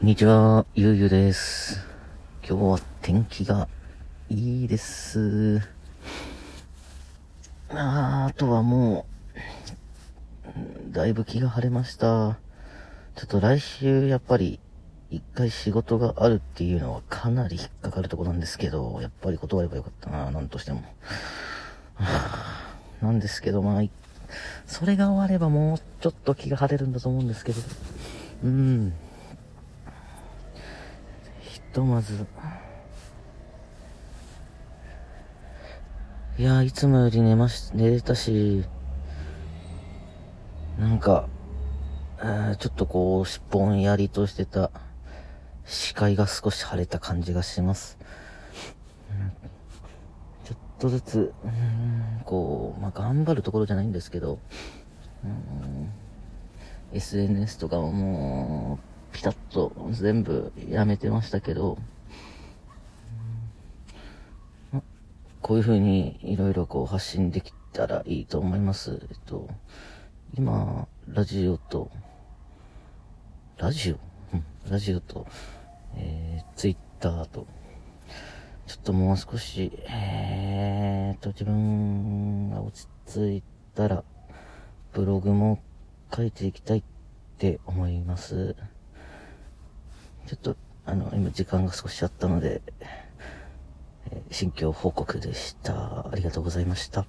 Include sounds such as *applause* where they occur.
こんにちは、ゆうゆうです。今日は天気がいいです。ああとはもう、だいぶ気が晴れました。ちょっと来週やっぱり一回仕事があるっていうのはかなり引っかかるとこなんですけど、やっぱり断ればよかったな、なんとしても。は *sighs* あなんですけど、まあ、それが終わればもうちょっと気が晴れるんだと思うんですけど。うん。ひとまず。いやー、いつもより寝まし、寝れたし、なんか、えーちょっとこう、しっぽんやりとしてた視界が少し晴れた感じがします。ちょっとずつ、うんこう、まあ、頑張るところじゃないんですけど、うん SNS とかももう、ピタッと全部やめてましたけど、こういう風にいろいろこう発信できたらいいと思います。えっと、今、ラジオと、ラジオ？うん、ラジオと、えー、ツイッターと、ちょっともう少し、えーと、自分が落ち着いたら、ブログも書いていきたいって思います。っと、あの、今時間が少しあったので、えー心境報告でした。ありがとうございました。